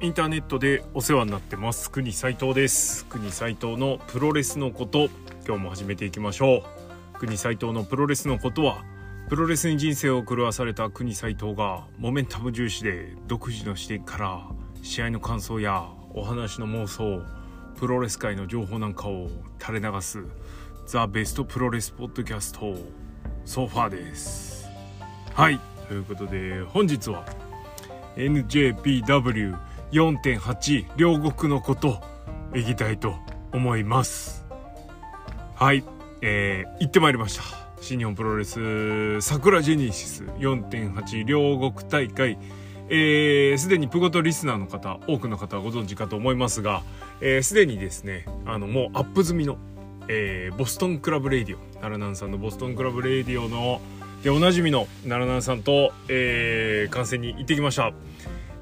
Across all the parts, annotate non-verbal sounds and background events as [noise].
インターネットでお世話になってます。国斉藤です。国斉藤のプロレスのこと今日も始めていきましょう。国斉藤のプロレスのことはプロレスに人生を狂わされた国斉藤がモメンタム重視で独自の視点から試合の感想やお話の妄想プロレス界の情報なんかを垂れ流すザ・ベストプロレスポッドキャストソファーです。はい。ということで本日は NJPW 4.8両国のこといきたいと思います。はいえー、行ってまいりました。新日本プロレス桜ジェネシス4.8両国大会。えー、すでにプゴトリスナーの方多くの方はご存知かと思いますがすで、えー、にですねあのもうアップ済みの、えー、ボストンクラブレディオ奈良南さんのボストンクラブレディオのでおなじみの奈良南さんと、えー、観戦に行ってきました。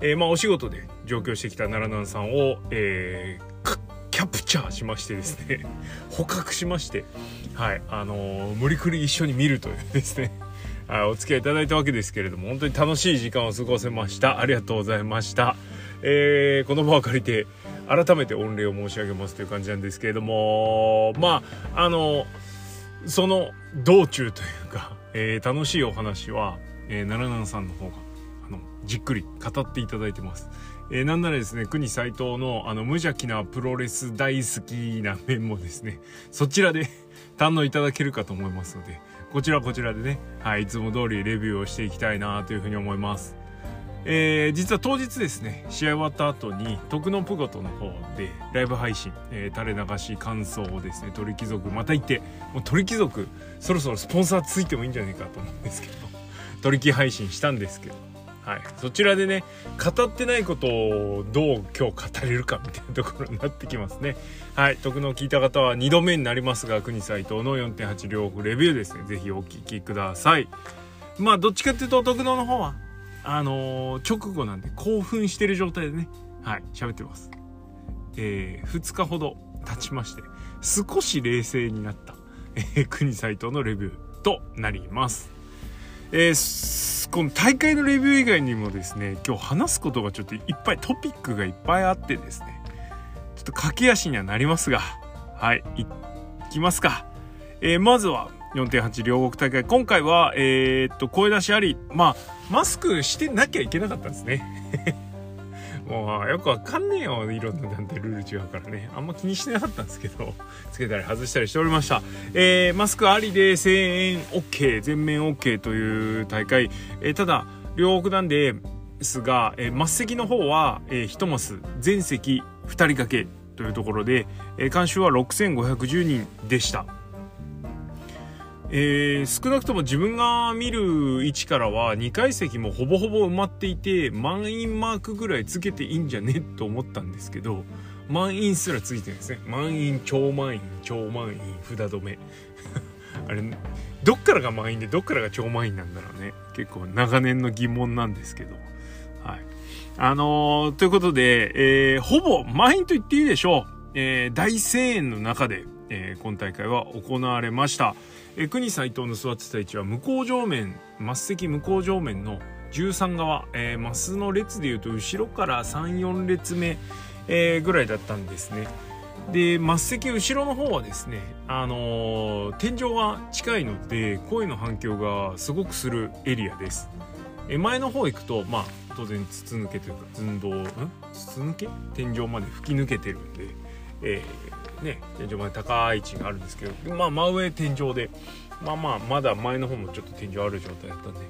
えー、まあ、お仕事で上京してきた奈良南さんを、えー、キャプチャーしましてですね。[laughs] 捕獲しまして。はい。あのー、無理くり一緒に見るというですね。[laughs] あお付き合いいただいたわけですけれども本当に楽しい時間を過ごせました。ありがとうございました、えー、この場を借りて改めて御礼を申し上げますという感じなんですけれどもまああのその道中というか、えー、楽しいお話は、えー、奈良南さんの方がじっくり語っていただいてます。えー、なんならですね、国斎藤のあの無邪気なプロレス大好きな面もですね、そちらで [laughs] 堪能いただけるかと思いますので、こちらこちらでね、はい、いつも通りレビューをしていきたいなというふうに思います。えー、実は当日ですね、試合終わった後に、徳のプゴトの方でライブ配信、えー、垂れ流し感想をですね、鳥貴族また行って、もう鳥貴族、そろそろスポンサーついてもいいんじゃないかと思うんですけど、鳥貴配信したんですけど、はい、そちらでね語ってないことをどう今日語れるかみたいなところになってきますね。はい。徳の聞いた方は2度目になりますが国斎藤の4.8両国レビューですね。是非お聞きください。まあどっちかっていうと徳能の方はあのー、直後なんで興奮してる状態でねはい。喋ってます。えー、2日ほど経ちまして少し冷静になった、えー、国斎藤のレビューとなります。えー、この大会のレビュー以外にもですね今日話すことがちょっといっぱいトピックがいっぱいあってですねちょっと駆け足にはなりますがはいいきますか、えー、まずは4.8両国大会。今回はえー、っと声出しありまあマスクしてなきゃいけなかったんですね。もうよくわかんねえよいろんな団体ルール違うからね。あんま気にしてなかったんですけど [laughs] つけたり外したりしておりました。えー、マスクありで声援 OK 全面 OK という大会、えー、ただ両国なんですが、えー、末席の方は、えー、1マス全席2人掛けというところで、えー、監修は6510人でした。えー、少なくとも自分が見る位置からは2階席もほぼほぼ埋まっていて満員マークぐらいつけていいんじゃねと思ったんですけど満員すらついてるんですね。満員超満員超満員札止め。[laughs] あれどっからが満員でどっからが超満員なんだろうね。結構長年の疑問なんですけど。はい。あのー、ということで、えー、ほぼ満員と言っていいでしょう、え、大声援の中で、え今大会は行われました。え国斎藤の座ってた位置は向こう上面末席向こう上面の13側、えー、マスの列でいうと後ろから34列目、えー、ぐらいだったんですね。で末席後ろの方はですね、あのー、天井が近いので声の反響がすごくするエリアです、え前の方行くとまあ当然筒抜けというか寸胴ん？筒抜け？天井まで吹き抜けてるんで、えね天井まで高い位置があるんですけどまあ真上天井でまあまあまだ前の方もちょっと天井ある状態だったんで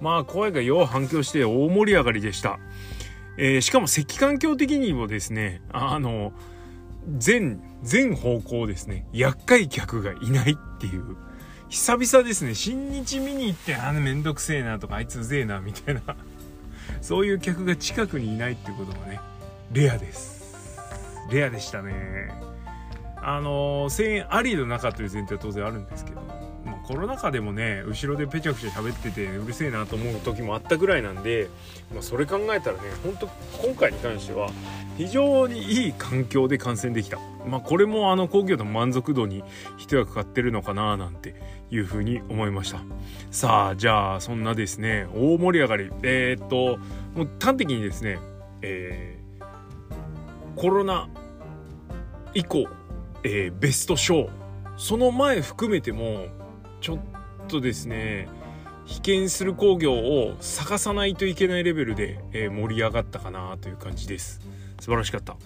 まあ声がよう反響して大盛り上がりでした、えー、しかも赤環境的にもですねあの全全方向ですね厄介客がいないっていう久々ですね新日見に行ってあのめんどくせえなとかあいつうぜえなみたいな [laughs] そういう客が近くにいないっていうことがねレアです。レアでしたね。あの声援ありの中という前提は当然あるんですけど、まあ、コロナ禍でもね後ろでペチャクチャ喋っててうるせえなと思う時もあったぐらいなんで、まあ、それ考えたらね本当今回に関しては非常にいい環境で観戦できた、まあ、これもあの工業の満足度に一役買ってるのかななんていうふうに思いました。さあじゃあそんなですね大盛り上がり。えー、っともう端的にですね、えーコロナ以降、えー、ベスト賞その前含めてもちょっとですね被験する工業を探さないといけないレベルで、えー、盛り上がったかなという感じです。素晴らしかった、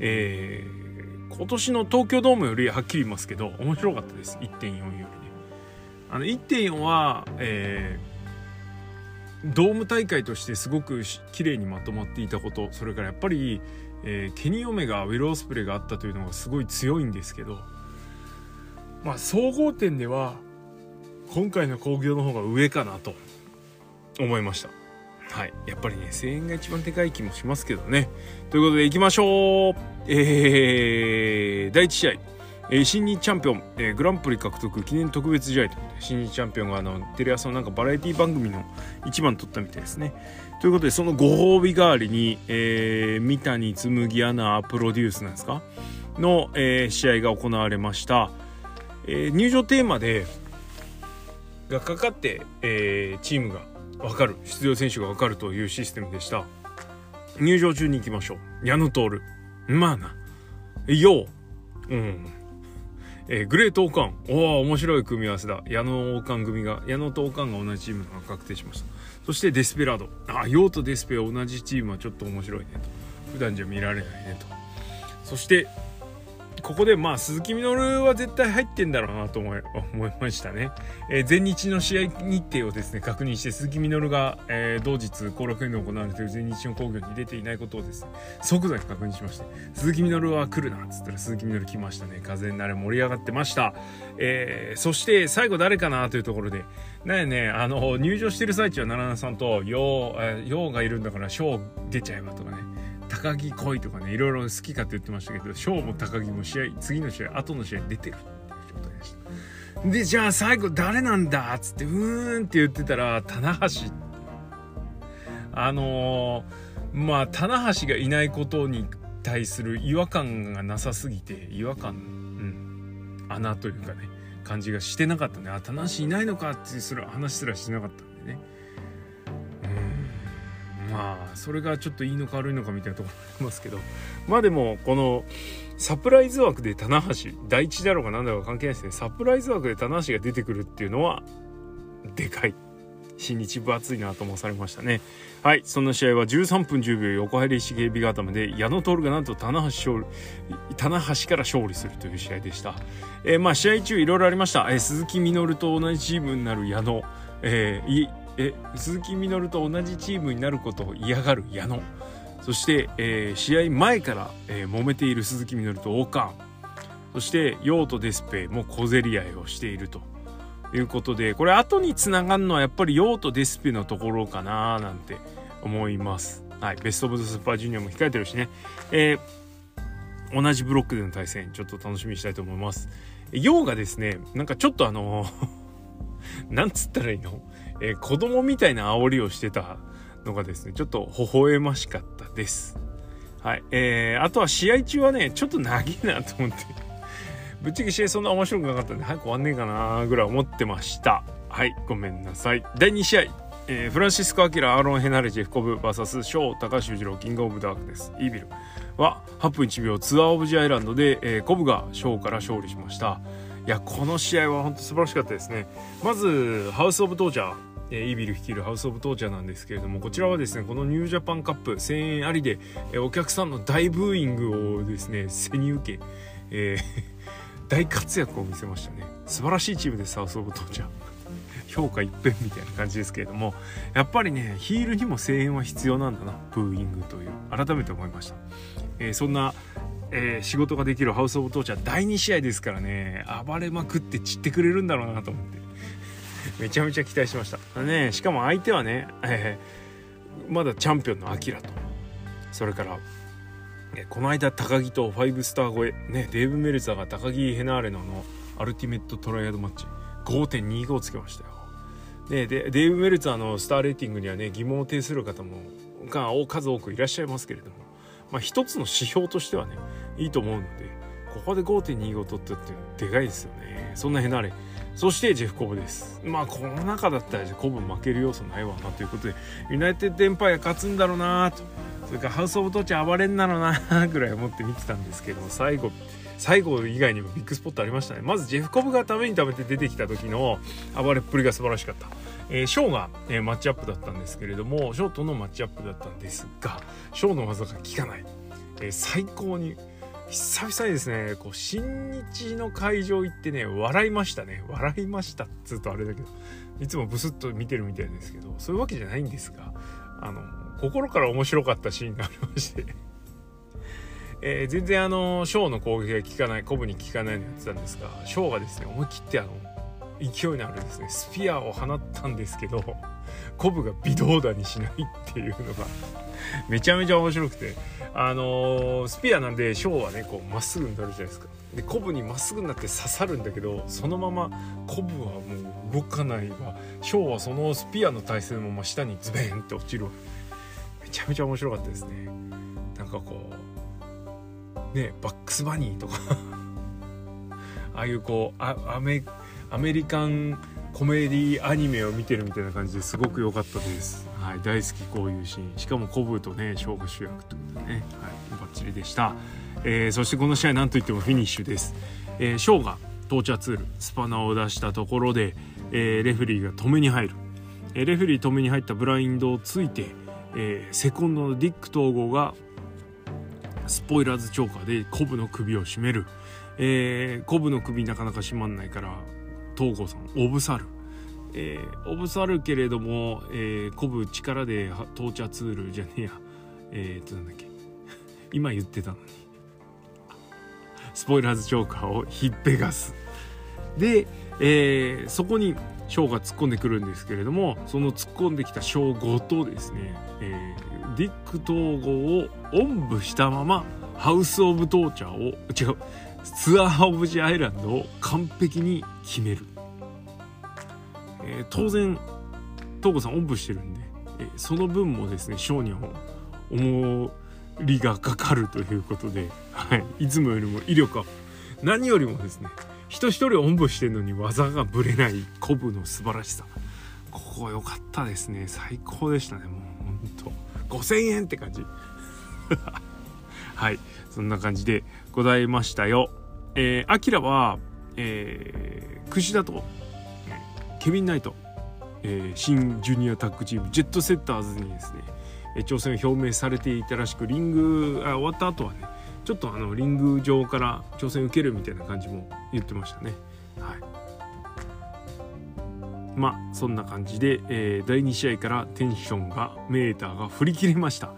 えー、今年の東京ドームよりはっきり言いますけど面白かったです。1.4よりね。あの1.4は、えー、ドーム大会としてすごく綺麗にまとまっていたことそれからやっぱり、えー、ケニー・オメガウィル・オスプレイがあったというのがすごい強いんですけどまあ総合点では今回の興行の方が上かなと思いました。はい。やっぱりね声援が一番でかい気もしますけどね。ということでいきましょう。えー、第1試合。え、新日チャンピオン、えー、グランプリ獲得記念特別試合と新日チャンピオンがあのテレ朝のなんかバラエティ番組の一番取ったみたいですね。ということでそのご褒美代わりに、えー、三谷紬アナプロデュースなんですか？の、えー、試合が行われました。えー、入場テーマでがかかって、えー、チームが分かる出場選手が分かるというシステムでした。入場中に行きましょう。矢野徹まあなよううん。えー、グレートオカン。おお面白い組み合わせだ。矢野オカン組が矢野とオカンが同じチームが確定しました。そしてデスペラード。あヨとデスペは同じチームはちょっと面白いねと。普段じゃ見られないねと。そしてここでまあ鈴木みのるは絶対入ってんだろうなと思い思いましたね、えー、前日の試合日程をですね確認して鈴木みのるが、えー、同日後楽園で行われている全日の工業に出ていないことをですね即座に確認しまして鈴木みのるは来るなっつったら鈴木みのる来ましたね。風になれ盛り上がってました、えー、そして最後誰かなというところでなんやねあの入場してる最中は奈良さんとよう、えー、ようがいるんだからショー出ちゃえばとかね。高木来いとかねいろいろ好きかって言ってましたけど翔も高木も試合次の試合後の試合出てるって状態でしたでじゃあ最後誰なんだっつってうーんって言ってたら棚橋あのー、まあ棚橋がいないことに対する違和感がなさすぎて違和感うん穴というかね感じがしてなかったねあ棚橋いないのかってすら話すらしてなかったんでね。まあそれがちょっといいのか悪いのかみたいなところありますけど。まあでもこのサプライズ枠で棚橋第一だろうが何だろうが関係ないですね。サプライズ枠で棚橋が出てくるっていうのはでかい新日分厚いなと思されましたね。はいそんな試合は13分10秒横入り石警備固めで矢野徹がなんと棚橋勝利棚橋から勝利するという試合でした、えー、まあ試合中いろいろありました、えー、鈴木みのると同じチームになる矢野。えー、え鈴木みのると同じチームになることを嫌がる矢野。そして、えー、試合前から、えー、揉めている鈴木みのると王冠そしてヨウとデスペも小競り合いをしていると。いうことでこれ後につながるのはやっぱりヨウとデスペのところかななんて思います。はい、ベスト・オブ・ザ・スーパージュニアも控えてるしね、えー、同じブロックでの対戦ちょっと楽しみにしたいと思います。ヨウがですねなんかちょっとあの [laughs] なんつったらいいの？えー、子供みたいな煽りをしてたのがですね、ちょっと微笑ましかったです。はい。えー、あとは試合中はね、ちょっと長いなと思って、[laughs] ぶっちゃけ試合そんな面白くなかったんで、早く終わんねえかなぐらい思ってました。はい、ごめんなさい。第2試合、えー、フランシスコ・アキラ、アーロン・ヘナレジェフコブ VS ショー、高橋裕次郎、キング・オブ・ダークです。イービルは8分1秒ツアー・オブ・ジ・アイランドで、えー、コブがショーから勝利しました。いや、この試合は本当素晴らしかったですね。まず、ハウス・オブ・トーチャー。えー、イービル率いるハウス・オブ・トーチャーなんですけれどもこちらはですねこのニュージャパンカップ1000円ありで、え、お客さんの大ブーイングをですね背に受け、えー、[laughs] 大活躍を見せましたね素晴らしいチームですハウス・オブ・トーチャー [laughs] 評価一変みたいな感じですけれどもやっぱりねヒールにも声援は必要なんだなブーイングという改めて思いました、えー、そんなえー、仕事ができるハウス・オブ・トーチャー第2試合ですからね。暴れまくって散ってくれるんだろうなと思って。めちゃめちゃ期待しました。ねしかも相手はね、えー、まだチャンピオンのアキラと。それからこの間高木と5スター超え。ねデーブ・メルザーが高木ヘナーレののアルティメットトライアドマッチ。5.25をつけましたよ。でデーブ・メルツァーのスターレーティングにはね疑問を呈する方もが数多くいらっしゃいますけれども。まあ一つの指標としてはねいいと思うのでここで5.25取ったってでかいですよね。そんなヘナーレそしてジェフ・コブです。まあこの中だったらコブ負ける要素ないわなということでユナイテッドエンパイア勝つんだろうなと。それからハウス・オブ・トーチ暴れんだろうなぐらい思って見てたんですけども最後最後以外にもビッグスポットありましたね。まずジェフ・コブがために食べて出てきた時の暴れっぷりが素晴らしかった。えー、ショーが、えー、マッチアップだったんですけれどもショーとのマッチアップだったんですがショーの技が効かない、えー、最高に久々にですねこう新日の会場行ってね笑いましたね。笑いましたっつうとあれだけどいつもブスッと見てるみたいですけどそういうわけじゃないんですがあの心から面白かったシーンがありまして。[laughs] え、全然あのショーの攻撃が効かないコブに効かないのやってたんですがショーがですね思い切ってあの勢いのあるですねスピアを放ったんですけどコブが微動だにしないっていうのが [laughs] めちゃめちゃ面白くて。あのー、スピアなんでショーはねこうまっすぐになるじゃないですか。でコブにまっすぐになって刺さるんだけどそのままコブはもう動かないわ。ショーはそのスピアの体勢のまま下にズベンって落ちるめちゃめちゃ面白かったですね。なんかこうねバックスバニーとか。[laughs] ああいうこうアメアメリカンコメディアニメを見てるみたいな感じですごく良かったです、はい、大好きこういうシーン。しかもコブとね勝負主役ってことでね、はい、バッチリでした、えー、そしてこの試合なんといってもフィニッシュです、えー、ショーがトーチャーツールスパナを出したところで、えー、レフェリーが止めに入る、えー、レフェリー止めに入ったブラインドをついて、えー、セコンドのディック統合がスポイラーズチョーカーでコブの首を絞める、えー、コブの首なかなか締まんないから東郷さんオブサルえー、オブサルけれども、えー、鼓舞力でトーチャーツールじゃねえや。えー、っとなんだっけ。[laughs] 今言ってたのに。スポイラーズチョーカーをひっぺがす。で、えー、そこにショーが突っ込んでくるんですけれどもその突っ込んできたショーごとですね、えー、ディック統合をおんぶしたままハウス・オブ・トーチャーを違うツアー・オブ・ジ・アイランドを完璧に決める。えー、当然東子さんおんぶしてるんで、えー、その分もですね商人を重りがかかるということで、はい、いつもよりも威力アップ何よりもですね人一人おんぶしてるのに技がぶれない鼓舞の素晴らしさ。ここ良かったですね。最高でしたねもうほんと。5000円って感じ。[laughs] はい。そんな感じでございましたよ。えー、アキラは、えー、串田とケビン・ナイト、えー、新ジュニアタッグチームジェットセッターズにですね、挑戦を表明されていたらしくリングあ終わった後はねちょっとあのリング上から挑戦受けるみたいな感じも言ってましたね。はい、まあそんな感じで、えー、第2試合からテンションがメーターが振り切れました。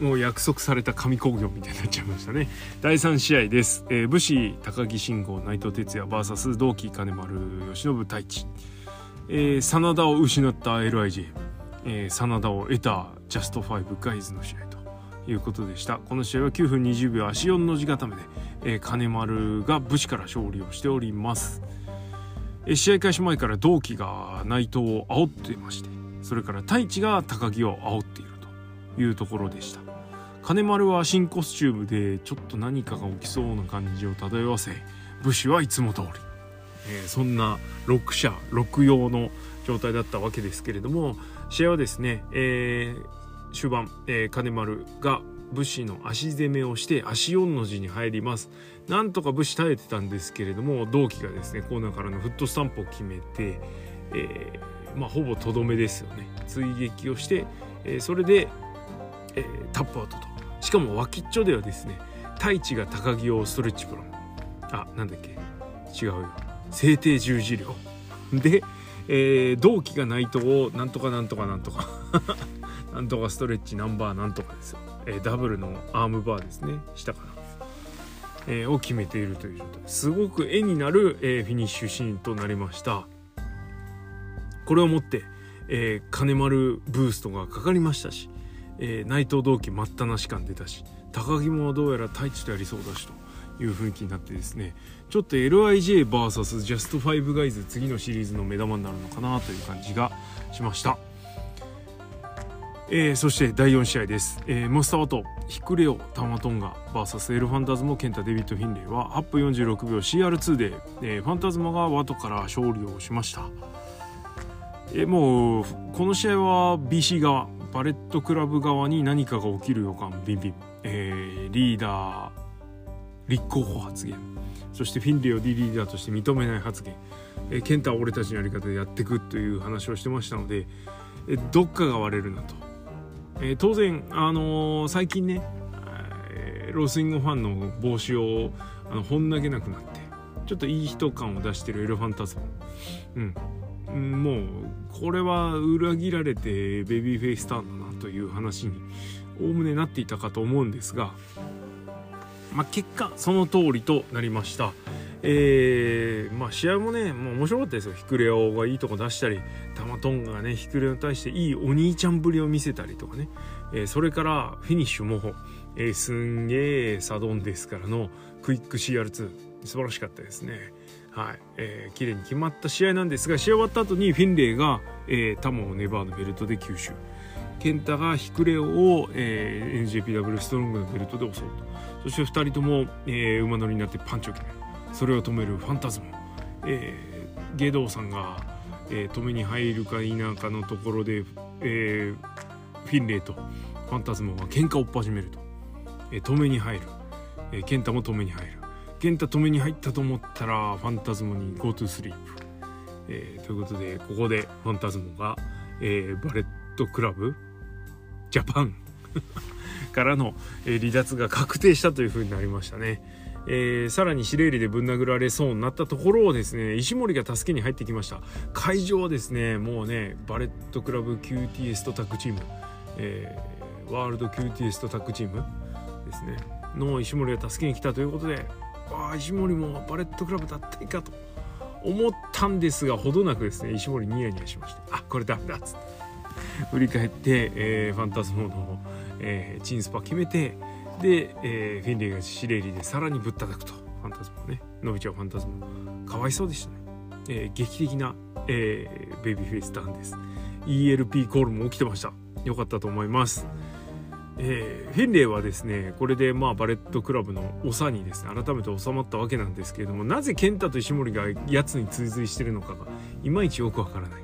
もう約束された神工業みたいになっちゃいましたね。[laughs] 第3試合です、えー、武士高木慎吾内藤哲也 VS 同期金丸由伸太一、えー、真田を失った LIJ、えー、真田を得たジャスト5ガイズの試合ということでした。この試合は9分20秒足4の字固めで、えー、金丸が武士から勝利をしております、えー、試合開始前から同期が内藤を煽ってましてそれから太一が高木を煽っているというところでした。金丸は新コスチュームでちょっと何かが起きそうな感じを漂わせ武士はいつも通り、えー、そんな6社6用の状態だったわけですけれども試合はですね、えー、終盤、えー、金丸が武士の足攻めをして足4の字に入ります。なんとか武士耐えてたんですけれども同期がですねコーナーからのフットスタンプを決めて、えー、まあ、ほぼとどめですよね。追撃をして、えそれで、えタップアウトと。しかも脇っちょではですね太一が高木をストレッチプロ。ンあなんだっけ。違うよ。制定十字量で、えー、同期がナイトをなんとかなんとかなんとか。[laughs] なんとかストレッチナンバーなんとかです。よ、えー、ダブルのアームバーですね。下から、えー、を決めているという状態。すごく絵になる、え、フィニッシュシーンとなりました。これをもって、え、金丸ブーストがかかりましたしえー、内藤同期待ったなし感出たし高木もどうやら太一とやりそうだしという雰囲気になってですねちょっと LIJVS ジャスト5ガイズ次のシリーズの目玉になるのかなという感じがしました、えー、そして第4試合です、えー、モスタワとヒクレオタマトンガ VS エルファンタズモケンタデビッド・フィンレイは8分46秒 CR2 で、えー、ファンタズモがワトから勝利をしました。えもうこの試合は BC 側バレットクラブ側に何かが起きる予感ビンビン、えー、リーダー立候補発言。そしてフィンレイをリーダーとして認めない発言、えー、ケンタは俺たちのやり方でやっていくという話をしてましたので、えー、どっかが割れるなと、えー、当然、あのー、最近ね、えー、ロースイングファンの帽子をあの本投げなくなってちょっといい人感を出してるエレファンタズム。うんもうこれは裏切られてベビーフェイスターンだなという話におおむねなっていたかと思うんですが、まあ、結果その通りとなりました。えー、まあ試合もねもう面白かったですよヒクレオがいいとこ出したりタマトンガがねヒクレオに対していいお兄ちゃんぶりを見せたりとかね、えー、それからフィニッシュも、えー、すんげえサドンですからのクイック CR2 素晴らしかったですね。はい、えー、綺麗に決まった試合なんですが試合終わった後にフィンレイが、えー、タモをネバーのベルトで吸収。ケンタがヒクレオを、えー、NJPW ストロングのベルトで襲うと。そして2人とも、えー、馬乗りになってパンチを決める。それを止めるファンタズム、えー、ゲドウさんが、えー、止めに入るか否かのところで、えー、フィンレイとファンタズムが喧嘩を始めると、えー、止めに入る、えー、 KENTAも止めに入る。 KENTA止めに入ったと思ったらファンタズモに Go to sleep、えー、ということでここでファンタズモが、えー、バレットクラブジャパン [laughs] からの、えー、離脱が確定したというふうになりましたね。えー、さらにシレーリでぶん殴られそうになったところをですね石森が助けに入ってきました。会場はですねもうねバレットクラブ QTS とタッグチーム、えー、ワールド QTS とタッグチームですね。の石森が助けに来たということでああ石森もバレットクラブだったいかと思ったんですがほどなくですね石森ニヤニヤしましてあこれダメだっつって。振り返って、えー、ファンタズモの、えー、チンスパ決めてで、えー、フィンレイがシレイリでさらにぶったたくとファンタズモね。伸びちゃうファンタズモかわいそうでしたね、えー、劇的な、えー、ベイビーフェイスターンです。ELP コールも起きてました。よかったと思います。えー、フィンレイはですねこれでまあバレットクラブの長にですね改めて収まったわけなんですけれどもなぜ KENTA と石森がやつに追随してるのかがいまいちよくわからない、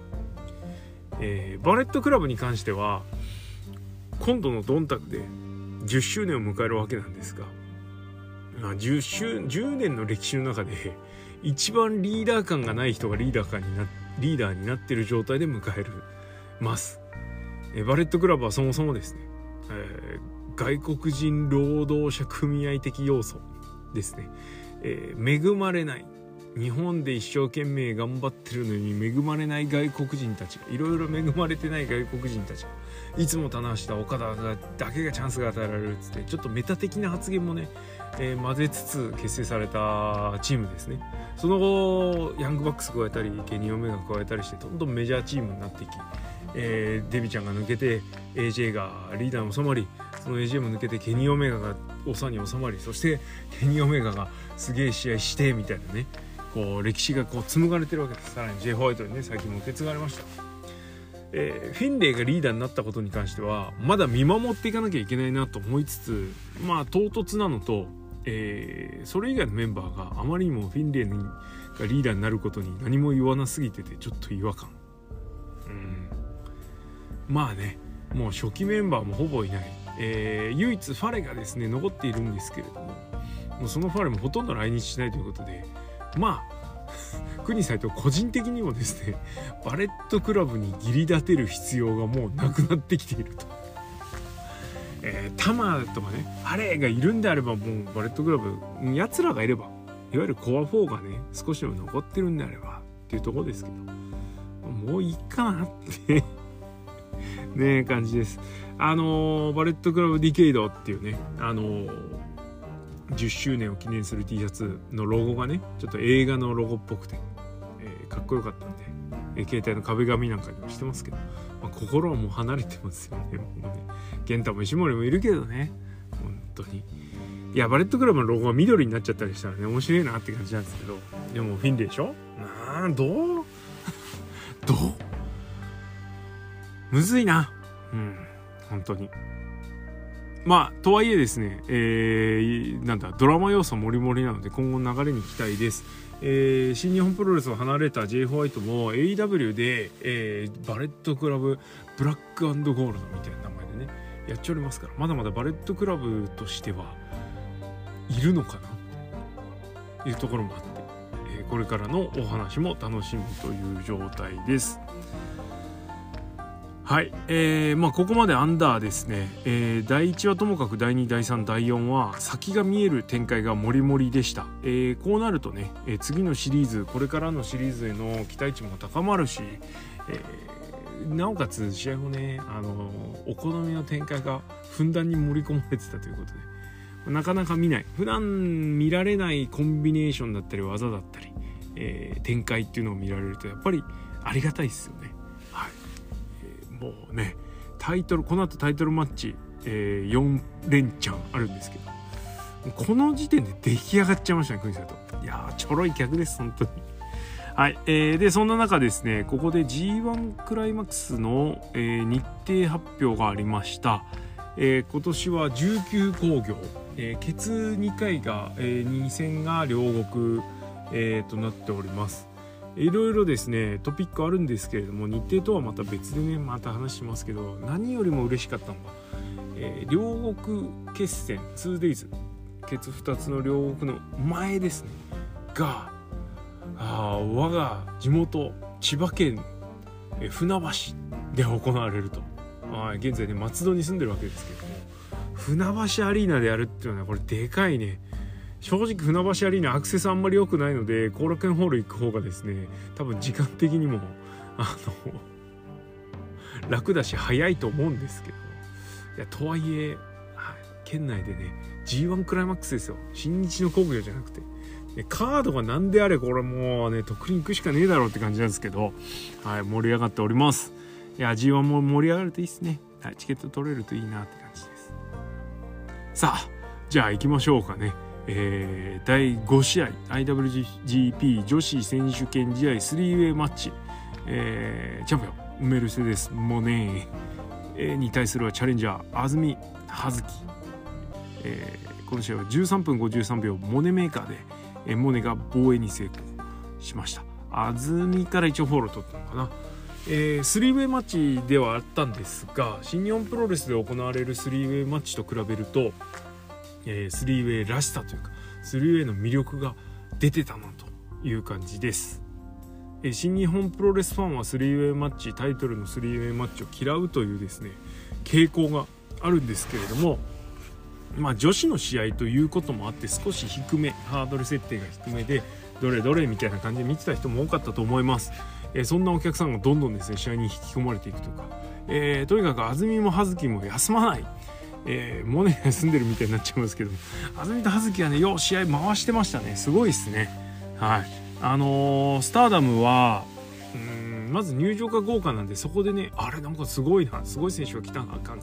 えー、バレットクラブに関しては今度のドンタクで10周年を迎えるわけなんですが、まあ、10, 周10年の歴史の中で一番リーダー感がない人がリーダー感になリーダーになってる状態で迎えるます、えー、バレットクラブはそもそもですねえー、外国人労働者組合的要素ですね、えー、恵まれない日本で一生懸命頑張ってるのに恵まれない外国人たち。がいろいろ恵まれてない外国人たち。がいつも棚橋岡田だけがチャンスが与えられるっつってちょっとメタ的な発言もね、えー、混ぜつつ結成されたチームですね。その後ヤングバックス加えたりケニ・オメガ加えたりしてどんどんメジャーチームになっていきえー、デビちゃんが抜けて AJ がリーダーに収まりその AJ も抜けてケニー・オメガが長に収まりそしてケニー・オメガがすげえ試合してみたいなね。こう歴史がこう紡がれてるわけです。さらに J ホワイトにね最近も受け継がれました、えー、フィンレイがリーダーになったことに関してはまだ見守っていかなきゃいけないなと思いつつまあ唐突なのと、えー、それ以外のメンバーがあまりにもフィンレイがリーダーになることに何も言わなすぎててちょっと違和感。まあねもう初期メンバーもほぼいない、えー、唯一ファレがですね残っているんですけれどももうそのファレもほとんど来日しないということでまあ [laughs] 国斎藤個人的にもですねバレットクラブに義理立てる必要がもうなくなってきていると。えー、タマとかねハレがいるんであればもうバレットクラブやつらがいればいわゆるコア4がね少しでも残ってるんであればっていうところですけどもういいかなってね感じです。あのバレットクラブディケイドっていうね、あの10周年を記念する T シャツのロゴがね、ちょっと映画のロゴっぽくて、えー、かっこよかったんで、えー、携帯の壁紙なんかにもしてますけど、まあ、心はもう離れてますよね、もうね。健太も石森もいるけどね、本当に。いや、バレットクラブのロゴが緑になっちゃったりしたらね、面白いなって感じなんですけど、でもフィンレイでしょ？なあ、どう？[laughs] どう？むずいな。うん。本当に。まあとはいえですね、えー、なんだドラマ要素もりもりなので今後流れに期待です。えー、新日本プロレスを離れた J ホワイトも AEW で、えー、バレットクラブブラックゴールドみたいな名前でねやっておりますから。まだまだバレットクラブとしてはいるのかな？というところもあって、えー、これからのお話も楽しみという状態です。はい、えー、まあここまでアンダーですね、えー、第1はともかく第2第3第4は先が見える展開がもりもりでした、えー、こうなるとね、えー、次のシリーズこれからのシリーズへの期待値も高まるし、えー、なおかつ試合もねあのお好みの展開がふんだんに盛り込まれてたということでなかなか見ない。普段見られないコンビネーションだったり技だったり、えー、展開っていうのを見られるとやっぱりありがたいですよね。もうねタイトルこの後タイトルマッチ、えー、4連チャンあるんですけどこの時点で出来上がっちゃいましたねクイズだと。いやーちょろい客です本当に。はい、えー、でそんな中ですねここで G1 クライマックスの、えー、日程発表がありました、えー、今年は19工業、えー、ケツ2回が、えー、2戦が両国、えー、となっております。いろいろですねトピックあるんですけれども日程とはまた別でねまた話しますけど何よりも嬉しかったのが、えー、両国決戦 2days ケツ2つの両国の前ですね。があ我が地元千葉県え船橋で行われると。あ現在ね松戸に住んでるわけですけども船橋アリーナでやるっていうのはこれでかいね。正直船橋アリーナアクセスあんまり良くないので後楽園ホール行く方がですね多分時間的にもあの楽だし早いと思うんですけど。いやとはいえ、はい、県内でね G1 クライマックスですよ。新日の工業じゃなくて。カードが何であれこれもうね特に行くしかねえだろうって感じなんですけど、はい、盛り上がっております。いや G1 も盛り上がるといいっすね、はい、チケット取れるといいなって感じです。さあじゃあ行きましょうかね。えー、第5試合 IWGP 女子選手権試合 3way マッチ、えー、チャンピオンメルセデス・モネー。に対するはチャレンジャー安住葉月、えー、この試合は13分53秒モネメーカーで、えー、モネが防衛に成功しました。安住から一応フォロー取ったのかな。えー、3way マッチではあったんですが新日本プロレスで行われる 3way マッチと比べるとえー、3way らしさというか 3way の魅力が出てたなという感じです、えー、新日本プロレスファンは 3way マッチタイトルの 3way マッチを嫌うというですね傾向があるんですけれどもまあ女子の試合ということもあって少し低めハードル設定が低めでどれどれみたいな感じで見てた人も多かったと思います、えー、そんなお客さんがどんどんですね試合に引き込まれていくとか、えー、とにかく安住も葉月も休まない。えー、モネが住んでるみたいになっちゃいますけど。安住と葉月はねよう試合回してましたね。すごいっすね。はい。あのー、スターダムはうんまず入場が豪華なんでそこでねあれなんかすごいなすごい選手が来たなあかん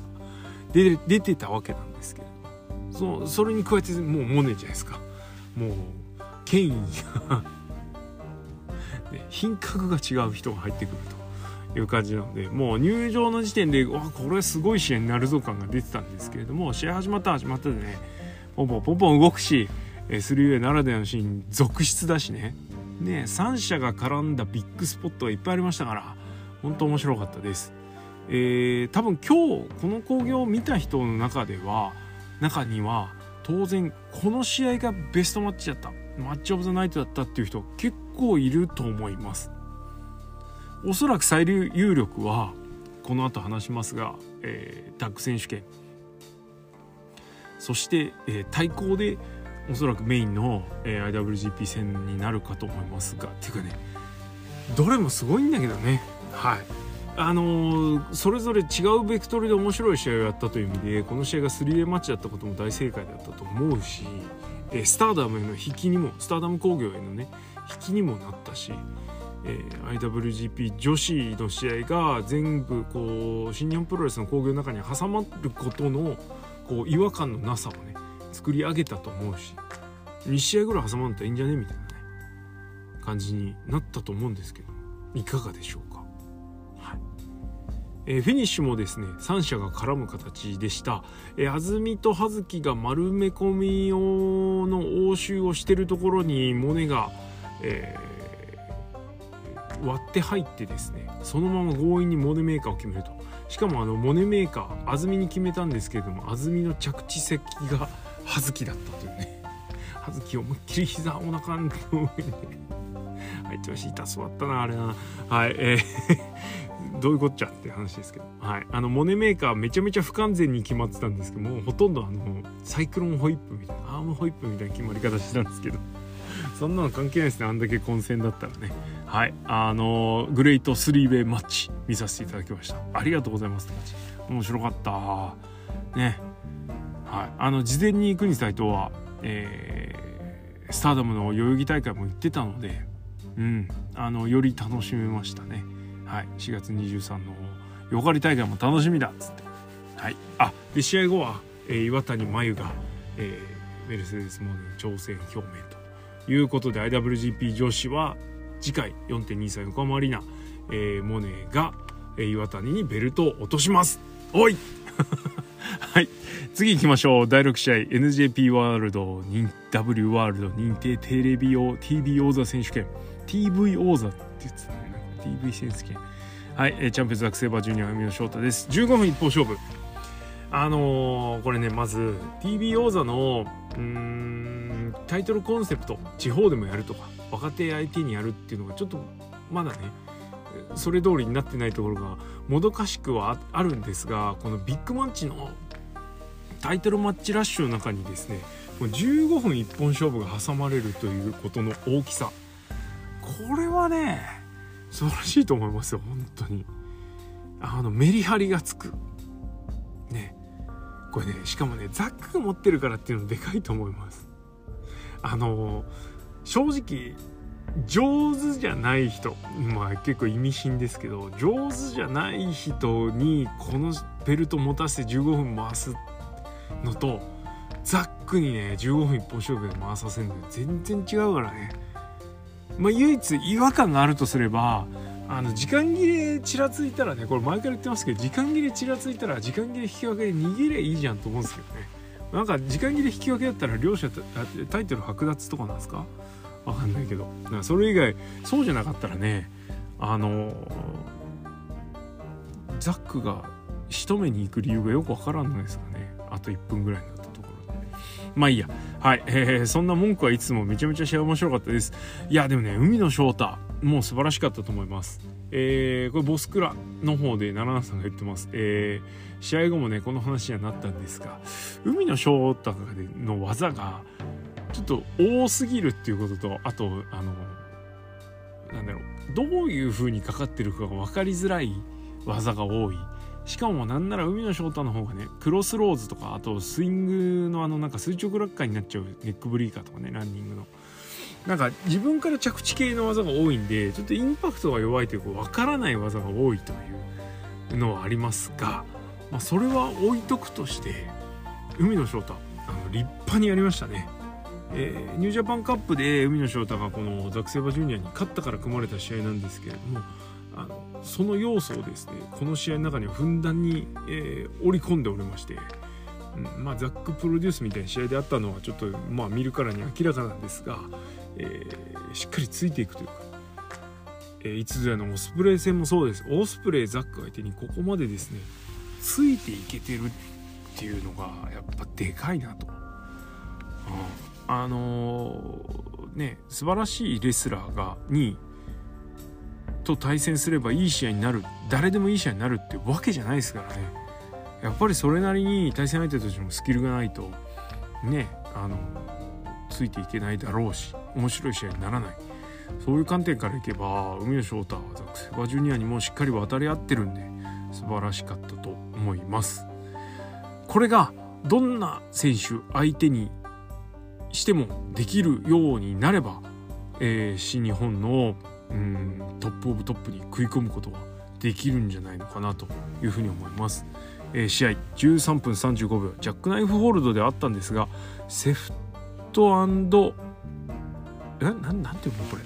で出てたわけなんですけど。そそれに加えてもうモネじゃないですか。もう権威がね、品格が違う人が入ってくると。いう感じなのでもう入場の時点でわこれすごい試合になるぞ感が出てたんですけれども試合始まった始まったでねポンポンポンポン動くし 3way ならではのシーン続出だしねね3社が絡んだビッグスポットがいっぱいありましたから本当面白かったです。えー、多分今日この興行を見た人の中では中には当然この試合がベストマッチだったマッチオブザナイトだったっていう人結構いると思いますおそらく最有力はこの後話しますが、えー、タッグ選手権。そして、えー、対抗でおそらくメインの、えー、IWGP 戦になるかと思いますが。っていうかねどれもすごいんだけどね。はい。あのー、それぞれ違うベクトルで面白い試合をやったという意味でこの試合が 3A マッチだったことも大正解だったと思うし、えー、スターダムへの引きにもスターダム工業へのね引きにもなったしえー、IWGP 女子の試合が全部こう新日本プロレスの興行の中に挟まることのこう違和感のなさをね作り上げたと思うし2試合ぐらい挟まんといいんじゃねみたいなね感じになったと思うんですけどいかがでしょうか、はい。えー、フィニッシュもですね3者が絡む形でした、えー、安住と葉月が丸め込み用の応酬をしてるところにモネが、えー、割って入ってですねそのまま強引にモネメーカーを決めると。しかもあのモネメーカー安住に決めたんですけれども安住の着地席が葉月だったというね。[laughs] 葉月思いっきり膝お腹の上に。[laughs] はい調子痛そうだったなあれな。はいえー。[laughs] どういうこっちゃって話ですけど、はい、あのモネメーカーめちゃめちゃ不完全に決まってたんですけどもほとんどあのサイクロンホイップみたいなアームホイップみたいな決まり方してたんですけど。そんなの関係ないですねあんだけ混戦だったらね。はい。あのグレイトスリーウェイマッチ見させていただきました。ありがとうございます面白かった。ね。はい。あの事前に行くに際とはえー、スターダムの代々木大会も行ってたのでうん。あのより楽しめましたね。はい、4月23のヨカリ大会も楽しみだっつって、はい、あで試合後は、えー、岩谷真由が、えー、メルセデスモーネ挑戦表明ということで IWGP 女子は次回4.23横浜アリーナ、えー、モネが、えー、岩谷にベルトを落とします。おい！[laughs] はい。次行きましょう。第6試合 NJP ワールド W ワールド認定テレビ用 TV 王座選手権。TV 王座って言ってたね TV 選手権。はい、えー、チャンピオンズ学生バージュニア海野翔太です。15分一本勝負。あのー、これねまず TV 王座のうんタイトルコンセプト地方でもやるとか若手相手にやるっていうのがちょっとまだねそれ通りになってないところがもどかしくはあるんですがこのビッグマッチのタイトルマッチラッシュの中にですねもう15分一本勝負が挟まれるということの大きさこれはね素晴らしいと思いますよ本当に。あのメリハリがつく。ね。これねしかもねザックが持ってるからっていうのでかいと思います。あの正直上手じゃない人まあ結構意味深ですけど上手じゃない人にこのベルト持たせて15分回すのとザックにね15分一本勝負で回させるの全然違うからね。まあ、唯一違和感があるとすればあの時間切れちらついたらねこれ前から言ってますけど時間切れちらついたら時間切れ引き分けで逃げりゃいいじゃんと思うんですけどね。なんか時間切れ引き分けだったら両者タイトル剥奪とかなんですか？わかんないけどそれ以外そうじゃなかったらねあのザックが仕留めに行く理由がよくわからんのですかねあと1分ぐらいのまあいいや。はい。えー、そんな文句はいつもめちゃめちゃ試合面白かったです。いや、でもね、海野翔太、もう素晴らしかったと思います。えー、これボスクラの方で奈良さんが言ってます。えー、試合後もね、この話にはなったんですが、海野翔太の技が、ちょっと多すぎるっていうことと、あと、あの、なんだろう、どういう風にかかってるかが分かりづらい技が多い。しかもなんなら海野翔太の方がねクロスローズとかあとスイングのあのなんか垂直落下になっちゃうネックブリーカーとかねランニングのなんか自分から着地系の技が多いんでちょっとインパクトが弱いというか分からない技が多いというのはありますが、まあ、それは置いとくとして海野翔太あの立派にやりましたね。えー、ニュージャパンカップで海野翔太がこのザクセバジュニアに勝ったから組まれた試合なんですけれどもあのその要素をですねこの試合の中にはふんだんに、えー、織り込んでおりまして、うんまあ、ザックプロデュースみたいな試合であったのはちょっと、まあ、見るからに明らかなんですが、えー、しっかりついていくというか、えー、いつぞやのオスプレイ戦もそうです。オスプレイザック相手にここまでですねついていけてるっていうのがやっぱでかいなと。うん、あのー、ね素晴らしいレスラーがにと対戦すればいい試合になる誰でもいい試合になるってわけじゃないですからね。やっぱりそれなりに対戦相手としてもスキルがないとねあのついていけないだろうし。面白い試合にならない。そういう観点からいけば海野翔太ザクセバジュニアにもしっかり渡り合ってるんで素晴らしかったと思います。これがどんな選手相手にしてもできるようになれば、えー、新日本のうんトップオブトップに食い込むことはできるんじゃないのかなというふうに思います。えー、試合13分35秒。ジャックナイフホールドであったんですがセフトえななんて読むのこ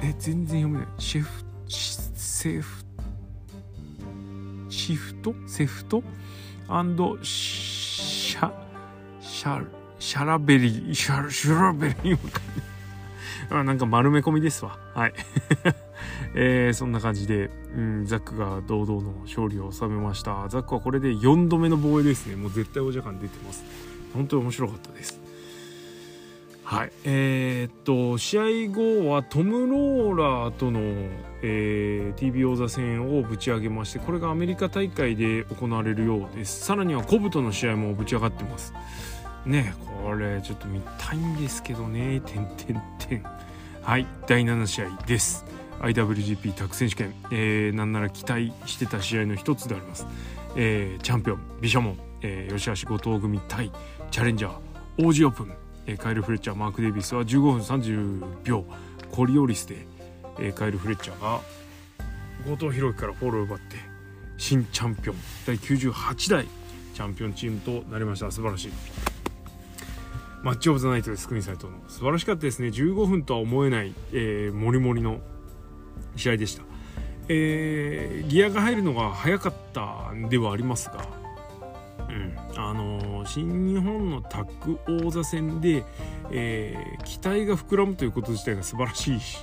れ？え全然読めない。シェフシセフシフトセフト？シャシャシャラベリーシャシャラベリーあなんか丸め込みですわ。はい。[laughs] えー、そんな感じで、うん、ザックが堂々の勝利を収めました。ザックはこれで4度目の防衛ですね。もう絶対王者感出てます。本当に面白かったです。はい。えー、っと試合後はトム・ローラーとの、えー、TV 王座戦をぶち上げましてこれがアメリカ大会で行われるようです。さらにはコブとの試合もぶち上がってます。ねこれちょっと見たいんですけどね。てんてんてん。はい。第7試合です。IWGP タッグ選手権、えー、なんなら期待してた試合の一つであります、えー、チャンピオンビシャモン、えー、吉橋後藤組対チャレンジャー王子オープン。えカイル・フレッチャーマーク・デイビスは15分30秒コリオリスで、えカイル・フレッチャーが後藤弘樹からフォローを奪って新チャンピオン第98代チャンピオンチームとなりました。素晴らしい。マッチオブザナイトです。クミサイトの。素晴らしかったですね。15分とは思えない、えー、モリモリの試合でした、えー、ギアが入るのが早かったではありますがうん。あの新日本のタッグ王座戦で、えー、期待が膨らむということ自体が素晴らしいし。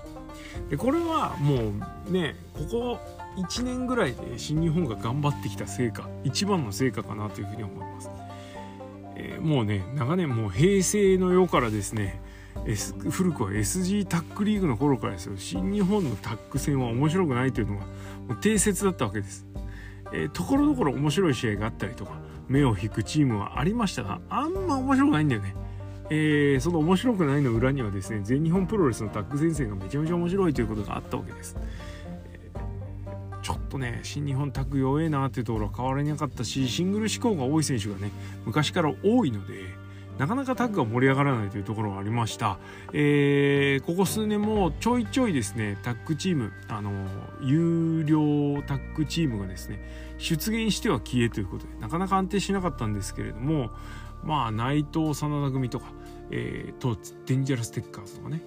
でこれはもうねここ1年ぐらいで新日本が頑張ってきた成果一番の成果かなというふうに思います、えー、もうね長年もう平成の世からですね、S、古くは SG タッグリーグの頃からですよ。新日本のタッグ戦は面白くないというのがもう定説だったわけです、えー、ところどころ面白い試合があったりとか目を引くチームはありましたがあんま面白くないんだよね。えー、その面白くないの裏にはですね全日本プロレスのタッグ戦線がめちゃめちゃ面白いということがあったわけです。えー、ちょっとね新日本タッグ弱えなっていうところは変わらなかったしシングル志向が多い選手がね昔から多いのでなかなかタッグが盛り上がらないというところがありました、えー、ここ数年もちょいちょいですねタッグチームあの有料タッグチームがですね出現しては消えということでなかなか安定しなかったんですけれどもまあ内藤真田組とか、えー、とデンジャラステッカーズとかね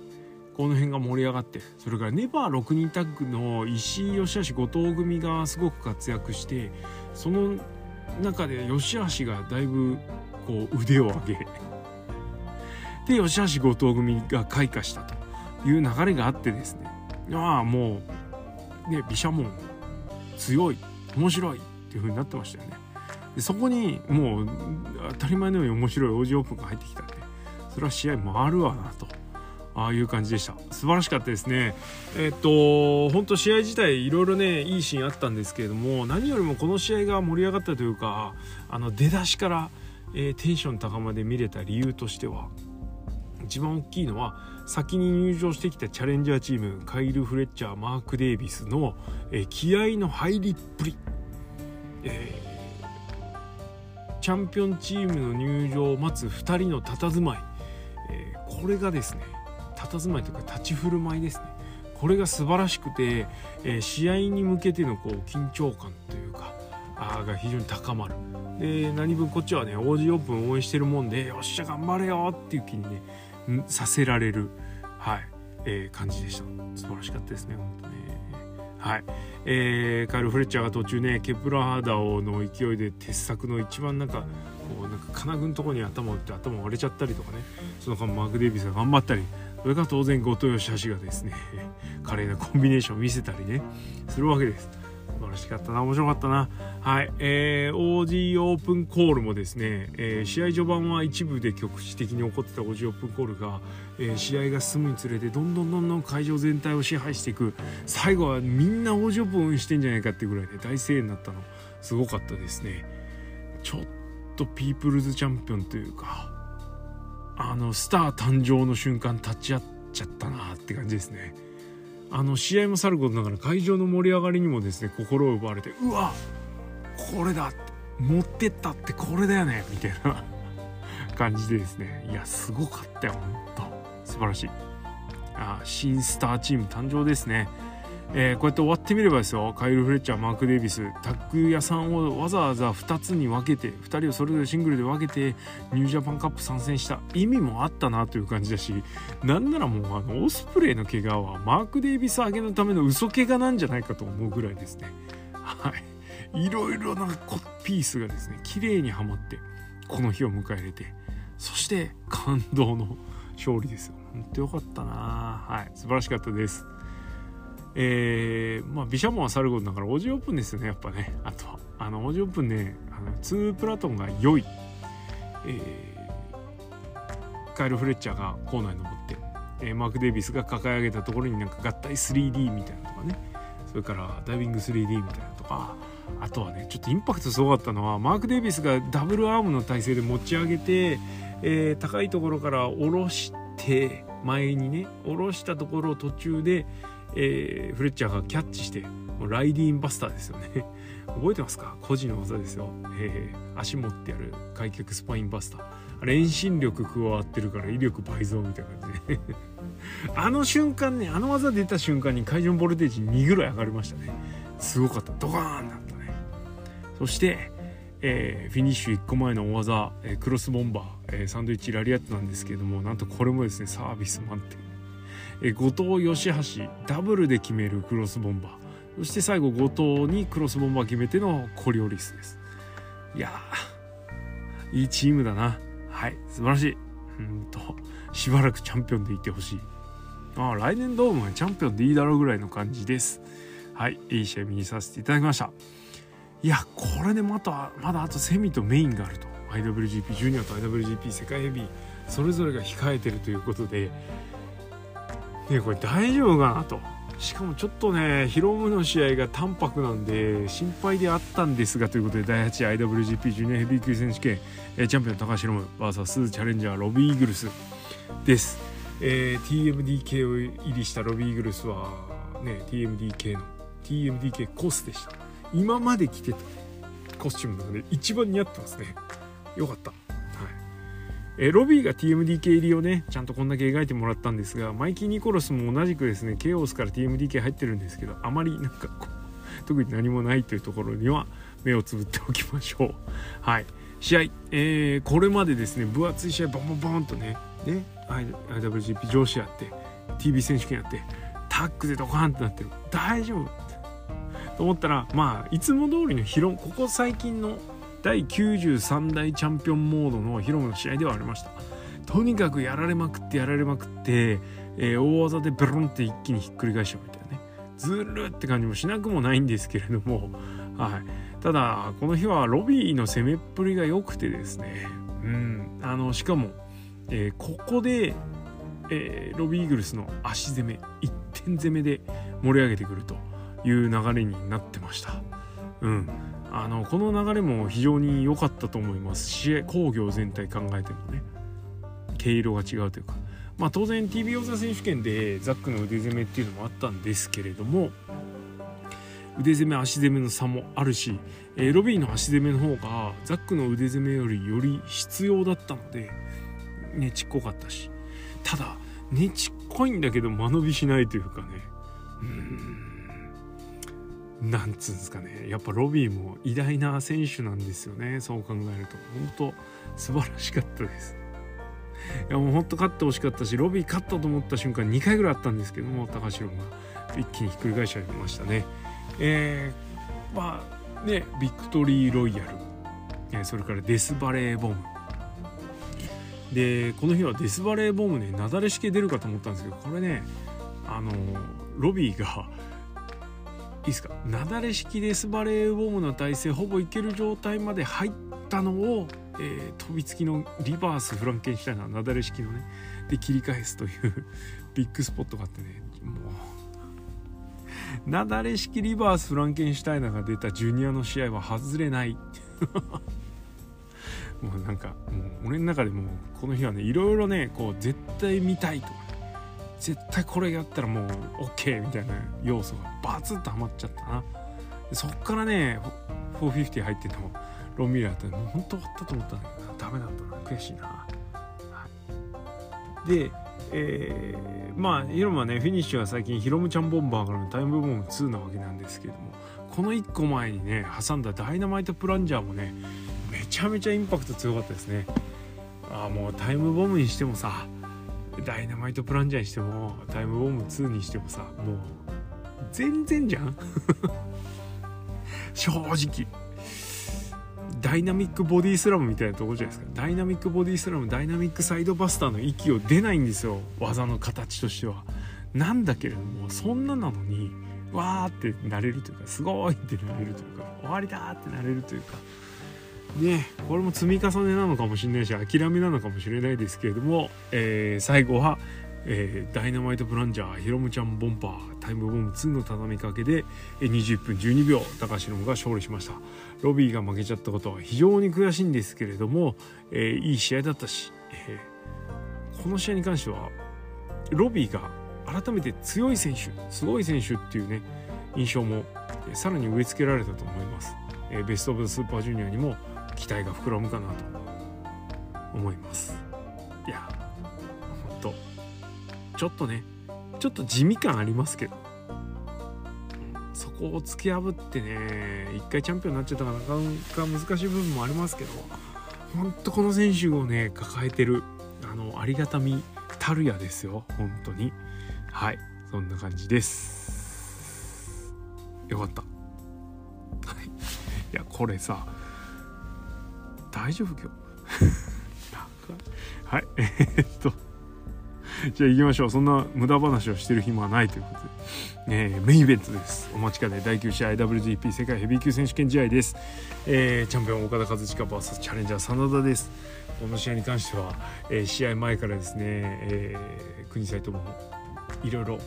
この辺が盛り上がってそれからネバー6人タッグの石井義橋後藤組がすごく活躍してその中で吉橋がだいぶこう腕を上げ [laughs] で吉橋後藤組が開花したという流れがあってですねああもうね毘沙門強い。面白いっていう風になってましたよね。でそこにもう当たり前のように面白い王子オープンが入ってきたんでそれは試合回るわなとああいう感じでした。素晴らしかったですね。えっと本当試合自体いろいろねいいシーンあったんですけれども何よりもこの試合が盛り上がったというかあの出だしから、えー、テンション高まで見れた理由としては一番大きいのは先に入場してきたチャレンジャーチームカイル・フレッチャーマーク・デイビスの、え、気合の入りっぷり、えー、チャンピオンチームの入場を待つ2人の佇まい、えー、これがですね佇まいというか立ち振る舞いですね。これが素晴らしくて、えー、試合に向けてのこう緊張感というかあが非常に高まる。で何分こっちはね王子オープン応援してるもんでよっしゃ頑張れよっていう気にねさせられる、はい。えー、感じでした。素晴らしかったですね本当ね。はい、えー、カイル・フレッチャーが途中ねケプラーダオの勢いで鉄柵の一番なんかこうなんか金具のとこに頭を打って頭割れちゃったりとかね。その間マーク・デイビスが頑張ったり。それから当然後藤義橋がですね [laughs] 華麗なコンビネーションを見せたりねするわけです。素晴らしかったな。面白かったな。はい、えー、OG オープンコールもですね、えー、試合序盤は一部で局地的に起こってた OG オープンコールが、えー、試合が進むにつれてどんどんどんどん会場全体を支配していく。最後はみんな OG オープン応援してんじゃないかっていうぐらいで大声援になったの。すごかったですね。ちょっとピープルズチャンピオンというかあのスター誕生の瞬間立ち会っちゃったなって感じですね。あの試合もさることながら会場の盛り上がりにもですね心を奪われてうわこれだ持ってったってこれだよねみたいな [laughs] 感じでですね。いやすごかったよほんと。素晴らしい。あ新スターチーム誕生ですね。えー、こうやって終わってみればですよ。カイル・フレッチャーマーク・デイビス。タッグ屋さんをわざわざ2つに分けて2人をそれぞれシングルで分けてニュージャパンカップ参戦した。意味もあったなという感じだしなんならもうあのオスプレイの怪我はマーク・デイビス上げのための嘘怪我なんじゃないかと思うぐらいですね。はい。いろいろなピースがですね綺麗にはまってこの日を迎えれてそして感動の勝利ですよ。本当よかったな。はい。素晴らしかったです。えー、まあビシャモンはさることだからオージーオープンですよねやっぱね。あとあのオジーオープンねあの2プラトンが良い、えー、カイル・フレッチャーがコーナーに登って、えー、マーク・デイビスが抱え上げたところになんか合体 3D みたいなとかね。それからダイビング 3D みたいなとか。あとはねちょっとインパクトすごかったのはマーク・デイビスがダブルアームの体勢で持ち上げて、えー、高いところから下ろして前にね下ろしたところを途中で、えー、フレッチャーがキャッチしてもうライディーンバスターですよね。[laughs] 覚えてますか？個人の技ですよ、えー、足持ってやる開脚スパインバスター。遠心力加わってるから威力倍増みたいな感じで。[laughs] あの瞬間ねあの技出た瞬間に会場ボルテージ2ぐらい上がりましたね。すごかった。ドカーンなったね。そしてえー、フィニッシュ1個前の大技、えー、クロスボンバー、えー、サンドイッチラリアットなんですけれどもなんとこれもですねサービス満点、え、後藤義橋ダブルで決めるクロスボンバー。そして最後後藤にクロスボンバー決めてのコリオリスです。いやいいチームだな。はい素晴らしい。うんとしばらくチャンピオンでいてほしい。ああ来年ドームはチャンピオンでいいだろうぐらいの感じです。はいいい試合見にさせていただきました。いやこれでまたまだあとセミとメインがあると。IWGP ジュニアと IWGP 世界ヘビーそれぞれが控えてるということでねこれ大丈夫かなと。しかもちょっとねヒロムの試合が淡白なんで心配であったんですがということで第 8IWGP ジュニアヘビー級選手権チャンピオン高橋ヒロム VS チャレンジャーロビー・イーグルスです、えー、TMDK を入りしたロビー・イーグルスはね TMDK の TMDK コスでした。今まで着てたコスチュームの中で一番似合ってますね。よかった。えロビーが TMDK 入りをねちゃんとこんだけ描いてもらったんですがマイキー・ニコロスも同じくですねケオスから TMDK 入ってるんですけどあまりなんかこう特に何もないというところには目をつぶっておきましょう。[laughs] はい。試合、えー、これまでですね分厚い試合ボンボンボンとねね IWGP 上司やって TV 選手権やってタッグでドカーンってなってる。大丈夫。と思ったらまあいつも通りのヒロここ最近の第93代チャンピオンモードのヒロムの試合ではありました。とにかくやられまくってやられまくって、えー、大技でベロンって一気にひっくり返しちゃうみたいなね。ずるって感じもしなくもないんですけれども。はい。ただこの日はロビーの攻めっぷりが良くてですね。うん。あのしかも、えー、ここで、えー、ロビーイーグルスの足攻め一点攻めで盛り上げてくるという流れになってました。うん、あのこの流れも非常に良かったと思います。し工業全体考えてもね。毛色が違うというか、まあ、当然 TV 王座選手権でザックの腕攻めっていうのもあったんですけれども腕攻め足攻めの差もあるし、えー、ロビーの足攻めの方がザックの腕攻めよりより必要だったのでねちっこかったし。ただねちっこいんだけど間延びしないというかね。うん。なんつうんですかね。やっぱロビーも偉大な選手なんですよね。そう考えると。本当素晴らしかったです。いやもう本当勝ってほしかったしロビー勝ったと思った瞬間2回ぐらいあったんですけども高城が。一気にひっくり返しちゃいましたね。えー、まあねビクトリーロイヤル、えそれからデスバレーボム。でこの日はデスバレーボムね雪崩式出るかと思ったんですけどこれねあのロビーがいいですか？雪崩式デスバレーウォームの体勢ほぼいける状態まで入ったのを、えー、飛びつきのリバースフランケンシュタイナー雪崩式のね。で切り返すという [laughs] ビッグスポットがあってね。もう。雪崩式リバースフランケンシュタイナーが出たジュニアの試合は外れない。[laughs] もうなんかもう俺の中でもこの日はねいろいろねこう絶対見たいと。絶対これやったらもう OK みたいな要素がバツッとはまっちゃったな。そっからね450入っててもロンミラーってもう本当終わったと思ったんだけどダメだったな。悔しいな、はい、でえー、まあヒロムはねフィニッシュは最近ヒロムちゃんボンバーからのタイムボム2なわけなんですけどもこの1個前にね挟んだダイナマイトプランジャーもねめちゃめちゃインパクト強かったですね。ああもうタイムボムにしてもさダイナマイトプランジャーにしてもタイムボム2にしてもさもう全然じゃん。[laughs] 正直。ダイナミックボディスラムみたいなところじゃないですか。ダイナミックボディスラムダイナミックサイドバスターの息を出ないんですよ。技の形としては。なんだけれどもそんななのにわーってなれるというかすごいってなれるというか終わりだってなれるというか。ねこれも積み重ねなのかもしれないし諦めなのかもしれないですけれども、えー、最後は、えー、ダイナマイトプランジャーヒロムちゃんボンパータイムボム2の畳みかけで21分12秒高橋が勝利しました。ロビーが負けちゃったことは非常に悔しいんですけれども、えー、いい試合だったし、えー、この試合に関してはロビーが改めて強い選手すごい選手っていうね印象もさらに植え付けられたと思います、え、ベスト・オブ・スーパージュニアにも期待が膨らむかなと思います。いやほんと。ちょっとねちょっと地味感ありますけど。そこを突き破ってね一回チャンピオンになっちゃったからなかなか難しい部分もありますけどほんとこの選手をね抱えてるあのありがたみたるやですよ。本当に。はい。そんな感じです。よかった。いやこれさ大丈夫今日。[laughs] はい。えー、っと。じゃあ行きましょう。そんな無駄話をしてる暇はないということで、えー、メインイベントです。お待ちかね。第9試合 WGP 世界ヘビー級選手権試合です、えー、チャンピオン岡田和親 VS チャレンジャー真田です。この試合に関しては、えー、試合前からですね、えー、国際ともいろいろ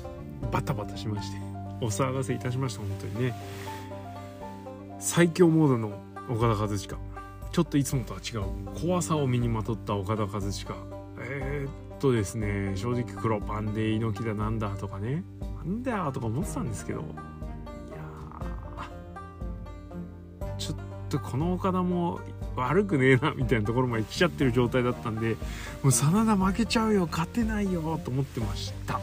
バタバタしましてお騒がせいたしました。本当にね。最強モードの岡田和親。ちょっといつもとは違う怖さを身にまとった岡田和親。えー、っとですね正直黒パンで猪木だなんだとかね。なんだとか思ってたんですけど。いやちょっとこの岡田も悪くねえなみたいなところまで来ちゃってる状態だったんでもう真田負けちゃうよ勝てないよと思ってました。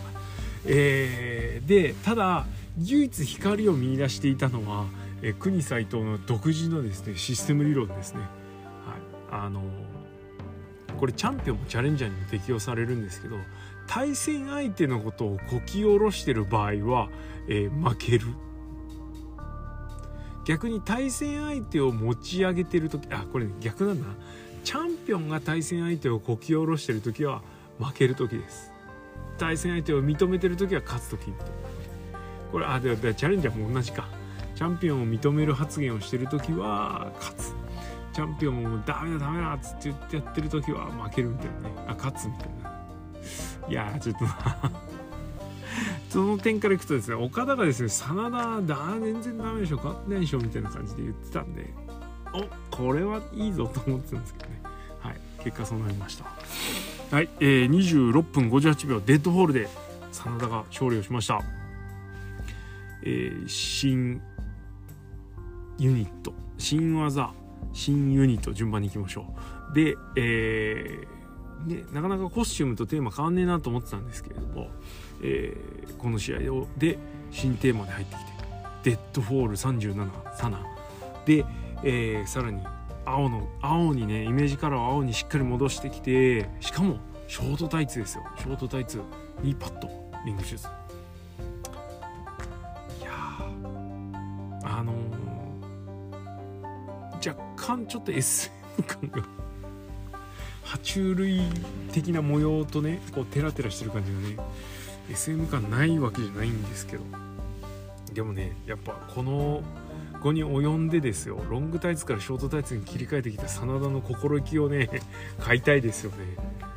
えー、でただ唯一光を見いだしていたのは、え、国斎藤の独自のですねシステム理論ですね。あのこれチャンピオンもチャレンジャーにも適用されるんですけど対戦相手のことをこき下ろしてる場合は、えー、負ける。逆に対戦相手を持ち上げてる時あこれ、ね、逆なんだな。チャンピオンが対戦相手をこき下ろしてる時は負ける時です。対戦相手を認めてる時は勝つ時これあででチャレンジャーも同じか。チャンピオンを認める発言をしてる時は勝つ。チャンピオンもダメだダメだっつって言ってやってる時は負けるみたいなね。あ勝つみたいな。いやちょっと [laughs] その点からいくとですね岡田がですね真田だ全然ダメでしょ勝ってないでしょみたいな感じで言ってたんでおこれはいいぞと思ってたんですけどね。はい結果そうなりました。はい、えー、26分58秒デッドホールで真田が勝利をしました、えー、新ユニット新技。新ユニット順番にいきましょう。で、えーね、なかなかコスチュームとテーマ変わんねえなと思ってたんですけれども、えー、この試合をで新テーマで入ってきてデッドフォール37サナ。で、えー、さらに青の青にねイメージカラーを青にしっかり戻してきてしかもショートタイツですよ。ショートタイツ2パッドリングシューズ。いやあのー、若干ちょっと SM 感が。爬虫類的な模様とねこうテラテラしてる感じがね SM 感ないわけじゃないんですけど。でもねやっぱこの後に及んでですよ。ロングタイツからショートタイツに切り替えてきた真田の心意気をね [laughs] 買いたいですよね。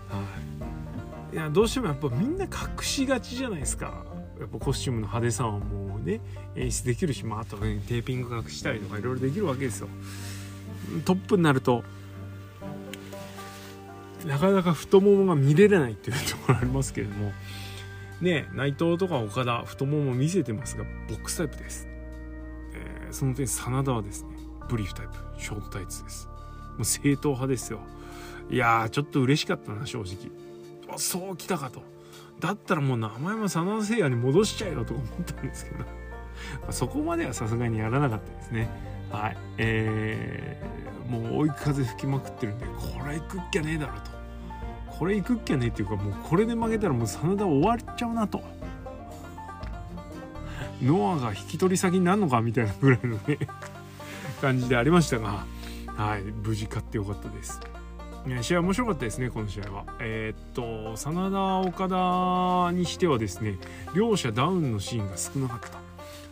はい。いやどうしてもやっぱみんな隠しがちじゃないですか。やっぱコスチュームの派手さはもうね演出できるしまああとねテーピング隠したりとかいろいろできるわけですよ。トップになるとなかなか太ももが見れないっていうところありますけれども。ね内藤とか岡田太もも見せてますがボックスタイプです。えその点真田はですねブリーフタイプショートタイツです。もう正統派ですよ。いやーちょっと嬉しかったな正直。あそうきたかと。だったらもう名前も真田誠也に戻しちゃえよと思ったんですけど、ま、そこまではさすがにやらなかったですね。はいえー、もう追い風吹きまくってるんでこれ行くっきゃねえだろとこれ行くっきゃねえっていうかもうこれで負けたらもう真田終わっちゃうなとノアが引き取り先になるのかみたいなぐらいのね感じでありましたが、はい、無事勝ってよかったです。試合面白かったですね、この試合は。えー、っと、真田、岡田にしてはですね、両者ダウンのシーンが少なかった。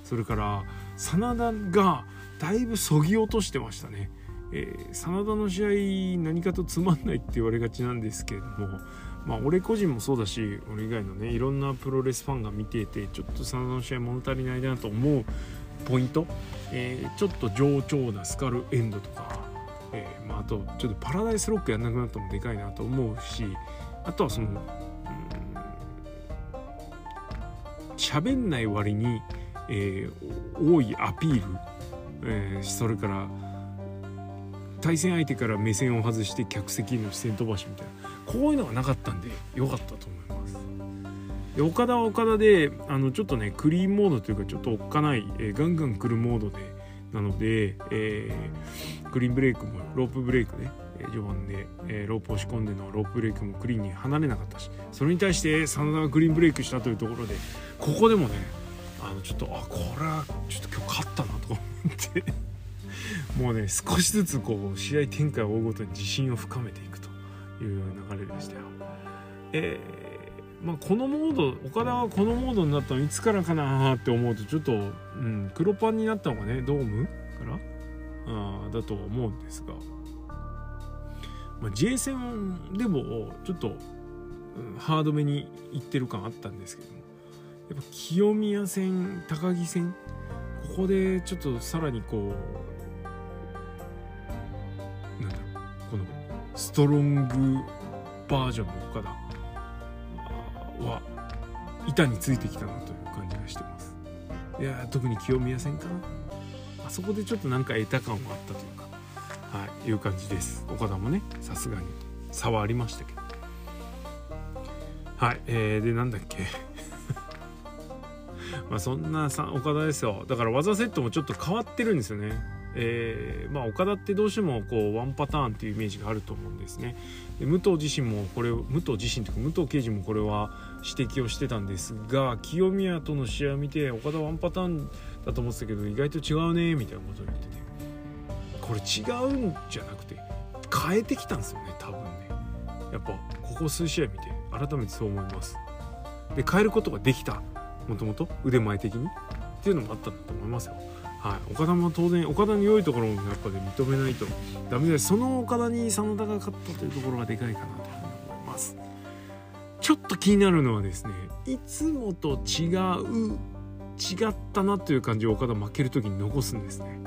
それから、真田がだいぶそぎ落としてましたね。えー、真田の試合何かとつまんないって言われがちなんですけれども、まあ、俺個人もそうだし俺以外のねいろんなプロレスファンが見ていてちょっと真田の試合物足りないなと思うポイント、えー、ちょっと上調なスカルエンドとか、えー、まあ、あとちょっとパラダイスロックやんなくなったのもでかいなと思うしあとはその喋、んない割に、え、多いアピール、えー、それから対戦相手から目線を外して客席の視線飛ばしみたいな。こういうのがなかったんで良かったと思います。で岡田は岡田であのちょっとねクリーンモードというかちょっとおっかない、えー、ガンガン来るモードでなので、えー、クリーンブレイクもロープブレイクで、え序盤で、えー、ロープ押し込んでのロープブレイクもクリーンに離れなかったしそれに対して真田がクリーンブレイクしたというところでここでもねあのちょっとあこれはちょっと今日勝ったなと思って。[laughs] もうね少しずつこう試合展開を追うごとに自信を深めていくという流れでしたよ。えー、まあ、このモード岡田はこのモードになったのいつからかなって思うとちょっと、うん、黒パンになったのがね？ドームから？あだと思うんですが、まあ、J 戦でもちょっと、うん、ハードめにいってる感あったんですけども。やっぱ清宮戦高木戦ここでちょっとさらにこうなんだろうこのストロングバージョンの岡田は板についてきたなという感じがしてます。いや特に清宮戦かな。あそこでちょっとなんか得た感はあったというかはいいう感じです。岡田もねさすがに。差はありましたけど。はいえー、でなんだっけ。まあそんなさ岡田ですよ。だから技セットもちょっと変わってるんですよね。えー、まあ、岡田ってどうしてもこうワンパターンっていうイメージがあると思うんですね。で武藤自身もこれ武藤自身というか武藤刑事もこれは指摘をしてたんですが清宮との試合を見て岡田ワンパターンだと思ってたけど意外と違うねみたいなことを言ってて。これ違うんじゃなくて変えてきたんですよね多分ね。やっぱここ数試合見て改めてそう思います。で変えることができた。もともと腕前的に？っていうのもあったんだと思いますよ。はい、岡田も当然岡田の良いところもやっぱり認めないとダメですその岡田に真田が勝ったというところがでかいかなというふうに思います。ちょっと気になるのはですねいつもと違う違ったなという感じを岡田負ける時に残すんですね。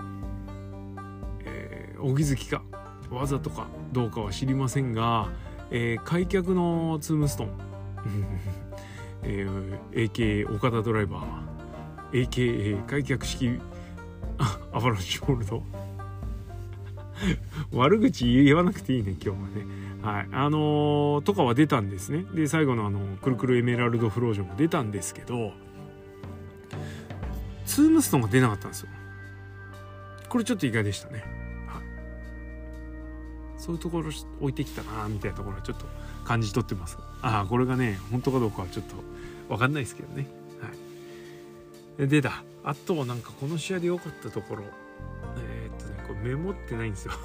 えー、荻月かわざとかどうかは知りませんが、えー、開脚のツームストーン。えー、AKA 岡田ドライバー AKA 開脚式アバロンシホールド。[laughs] 悪口言わなくていいね今日はね。はい。あのー、とかは出たんですね。で最後のあのくるくるエメラルドフロージョンも出たんですけどツームストンが出なかったんですよ。これちょっと意外でしたね。そういうところ置いてきたなみたいなところはちょっと感じ取ってます。ああこれがね本当かどうかはちょっと分かんないですけどね。はい。でだあとはなんかこの試合で良かったところ。えー、っとねこれメモってないんですよ。[laughs]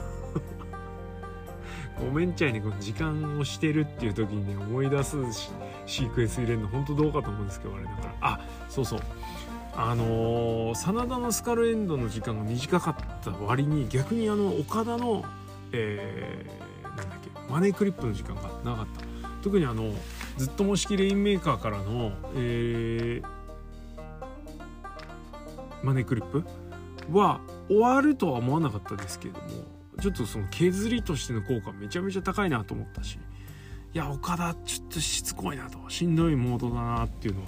ごめんちゃいにこの時間をしてるっていう時にね思い出すシークエンス入れるの本当どうかと思うんですけどあれだから。あそうそう。あのー、真田のスカルエンドの時間が短かった割に逆にあの岡田のえー、なんだっけマネークリップの時間がなかった。特にあのずっとも式レインメーカーからの、えー、マネークリップは終わるとは思わなかったですけれどもちょっとその削りとしての効果めちゃめちゃ高いなと思ったしいや岡田ちょっとしつこいなとしんどいモードだなっていうのを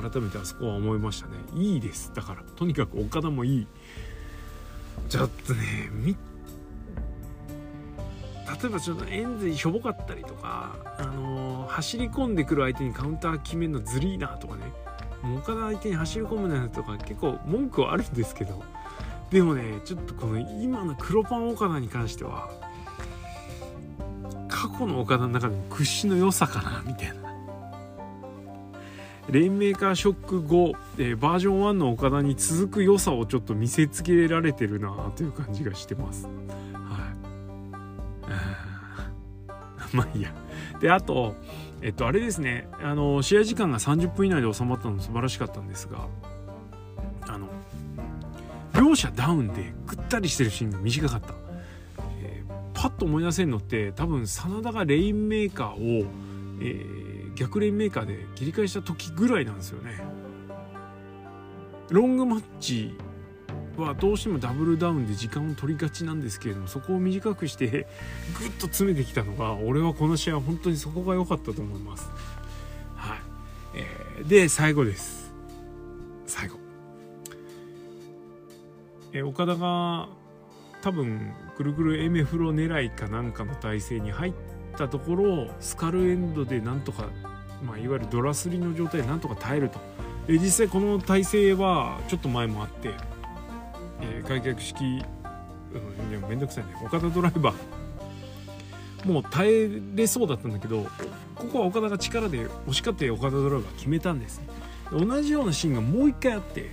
改めてあそこは思いましたね。いいです。だからとにかく岡田もいい。ちょっとね見例えばちょっとエンズにしょぼかったりとか、あのー、走り込んでくる相手にカウンター決めるのずりーなとかね。岡田相手に走り込むなとか結構文句はあるんですけど。でもねちょっとこの今の黒パン岡田に関しては過去の岡田の中でも屈指の良さかなみたいな。レインメーカーショック後、えー、バージョン1の岡田に続く良さをちょっと見せつけられてるなという感じがしてます。[laughs] まあいいや。で、あと、えっと、あれですね、あの、試合時間が30分以内で収まったの素晴らしかったんですが、あの、両者ダウンでぐったりしてるシーンが短かった。えー、パッと思い出せるのって、多分、真田がレインメーカーを、えー、逆レインメーカーで切り返した時ぐらいなんですよね。ロングマッチはどうしてもダブルダウンで時間を取りがちなんですけれどもそこを短くして [laughs] ぐっと詰めてきたのが俺はこの試合は本当にそこが良かったと思います。はいえー、で最後です。最後。えー、岡田が多分ぐるぐるエメフロ狙いかなんかの体勢に入ったところをスカルエンドでなんとか、まあ、いわゆるドラスリの状態でなんとか耐えると。え実際この体勢はちょっと前もあってえー、開脚式、うん、いやめんどくさいね。岡田ドライバー。もう耐えれそうだったんだけどここは岡田が力で押し勝って岡田ドライバー決めたんです。同じようなシーンがもう一回あって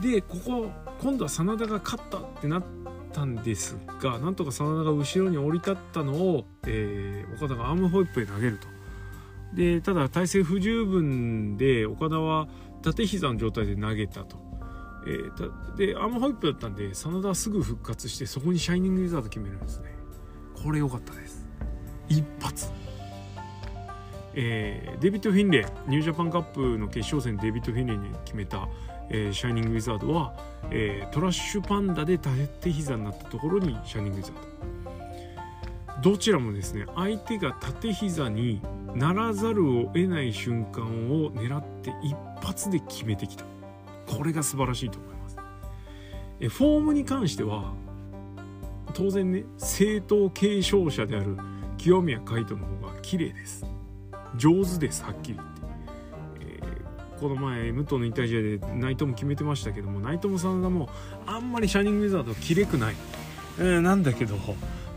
でここ今度は真田が勝ったってなったんですがなんとか真田が後ろに降り立ったのを、えー、岡田がアームホイップへ投げると。でただ体勢不十分で岡田は縦膝の状態で投げたと。えー、でアームホイップだったんで真田はすぐ復活してそこにシャイニングウィザード決めるんですね。これ良かったです。一発。えー、デビッド・フィンレイニュージャパンカップの決勝戦デビッド・フィンレイに決めた、えー、シャイニングウィザードは、えー、トラッシュパンダで縦膝になったところにシャイニングウィザード。どちらもですね相手が縦膝にならざるを得ない瞬間を狙って一発で決めてきた。これが素晴らしいと思います。えフォームに関しては当然ね正統継承者である清宮海斗の方が綺麗です。上手ですはっきり言って、えー、この前武藤の引退試合で内藤も決めてましたけども内藤も真田もあんまりシャイニングウィザードきれくない、えー、なんだけど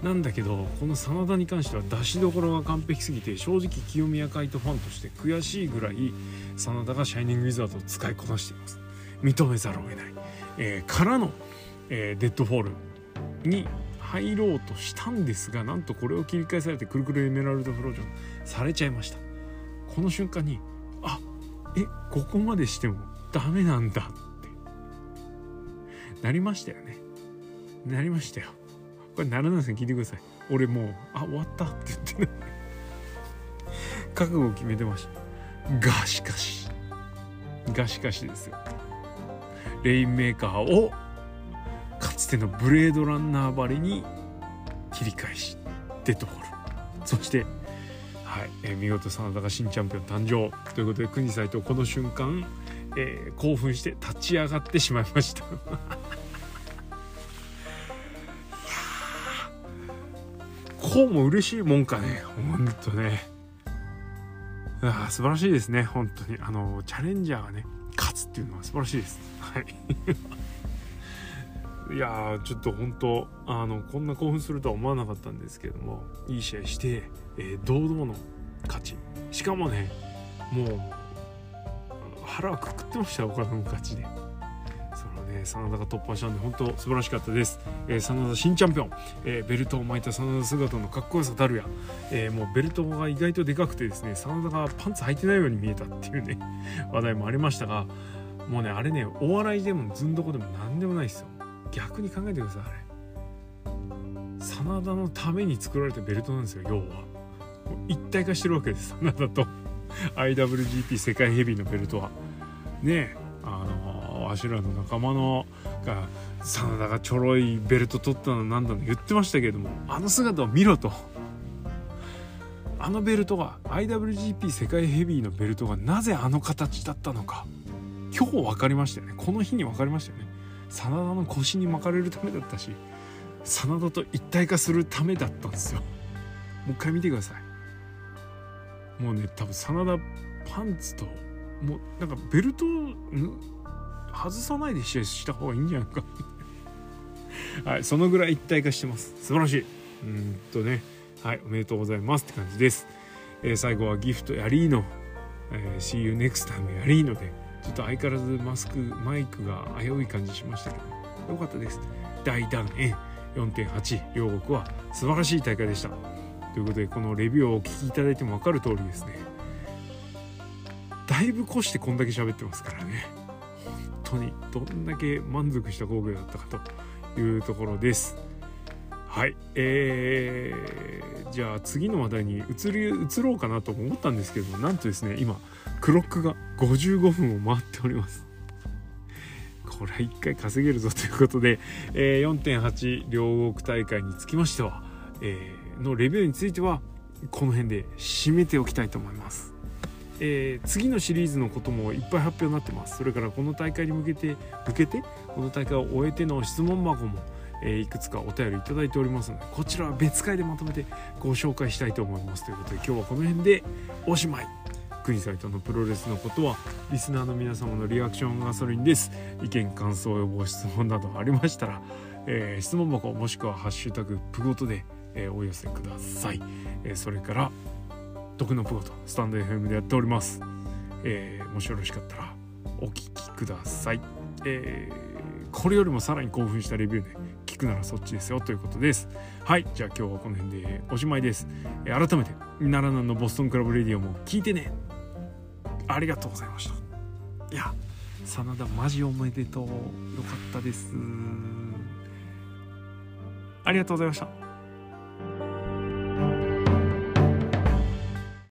なんだけどこの真田に関しては出しどころが完璧すぎて正直清宮海斗ファンとして悔しいぐらい真田がシャイニングウィザードを使いこなしています。認めざるを得ない、えー、からの、えー、デッドフォールに入ろうとしたんですがなんとこれを切り返されてくるくるエメラルドフロージョンされちゃいました。この瞬間にあえここまでしてもダメなんだって。なりましたよね。なりましたよ。これならないですね聞いてください。俺もうあ終わったって言ってね。覚悟を決めてました。がしかし。がしかしですよ。レインメーカーをかつてのブレードランナーばりに切り返しデッドホールそしてはい、えー、見事真田が新チャンピオン誕生。ということで国斎藤この瞬間、えー、興奮して立ち上がってしまいました。[laughs] いやこうも嬉しいもんかね。ほんとね。あ素晴らしいですね。本当に。あのチャレンジャーがね勝つっていうのは素晴らしいです。い。[laughs] いやちょっと本当あのこんな興奮するとは思わなかったんですけどもいい試合して、えー、堂々の勝ち。しかもねもう腹はくくってました岡田の勝ちで。えー、真田が突破したんで本当素晴らしかったです、えー、真田新チャンピオン、えー、ベルトを巻いた真田姿のかっこよさたるや、えー、もうベルトが意外とでかくてですね真田がパンツ履いてないように見えたっていうね話題もありましたがもうねあれねお笑いでもずんどこでも何でもないですよ。逆に考えてくださいあれ。真田のために作られたベルトなんですよ要は。一体化してるわけです真田と。IWGP 世界ヘビーのベルトは。ねえあのわしらの仲間のが真田がちょろいベルト取ったのなんだの言ってましたけれどもあの姿を見ろと。あのベルトが IWGP 世界ヘビーのベルトがなぜあの形だったのか。今日分かりましたよね。この日に分かりましたよね。真田の腰に巻かれるためだったし真田と一体化するためだったんですよ。もう一回見てください。もうね多分真田パンツともうなんかベルト外さないで試合した方がいいんじゃないか。[laughs] はいそのぐらい一体化してます。素晴らしい。うんとね。はいおめでとうございますって感じです、えー、最後はギフトやリーノえー、See you next time やりいので。ちょっと相変わらずマスクマイクが危うい感じしましたけどよかったです。大団円4.8両国は素晴らしい大会でした。ということでこのレビューをお聞きいただいても分かる通りですね。だいぶ越してこんだけ喋ってますからね。本当にどんだけ満足した工芸だったかというところです。はい。えー、じゃあ次の話題に移り移ろうかなと思ったんですけどなんとですね今クロックが55分を回っております。これは1回稼げるぞということで、えー、4.8両国大会につきましては、えー、のレビューについてはこの辺で締めておきたいと思います。えー、次のシリーズのこともいっぱい発表になってます。それからこの大会に向けて向けてこの大会を終えての質問箱も、え、いくつかお便りいただいておりますのでこちらは別会でまとめてご紹介したいと思います。ということで今日はこの辺でおしまい。国サイトのプロレスのことはリスナーの皆様のリアクションガソリンです。意見感想予防質問などありましたら、えー、質問箱もしくは「ハッシュタグプゴトで」えー、お寄せください、えー、それから毒のプゴトスタンド FM でやっております、え、もしよろしかったらお聞きください、え、これよりもさらに興奮したレビューで聞くならそっちですよということです。はいじゃあ今日はこの辺でおしまいです、え、改めて奈良南のボストンクラブレディオも聞いてね。ありがとうございました。いや真田マジおめでとう。よかったです。ありがとうございました。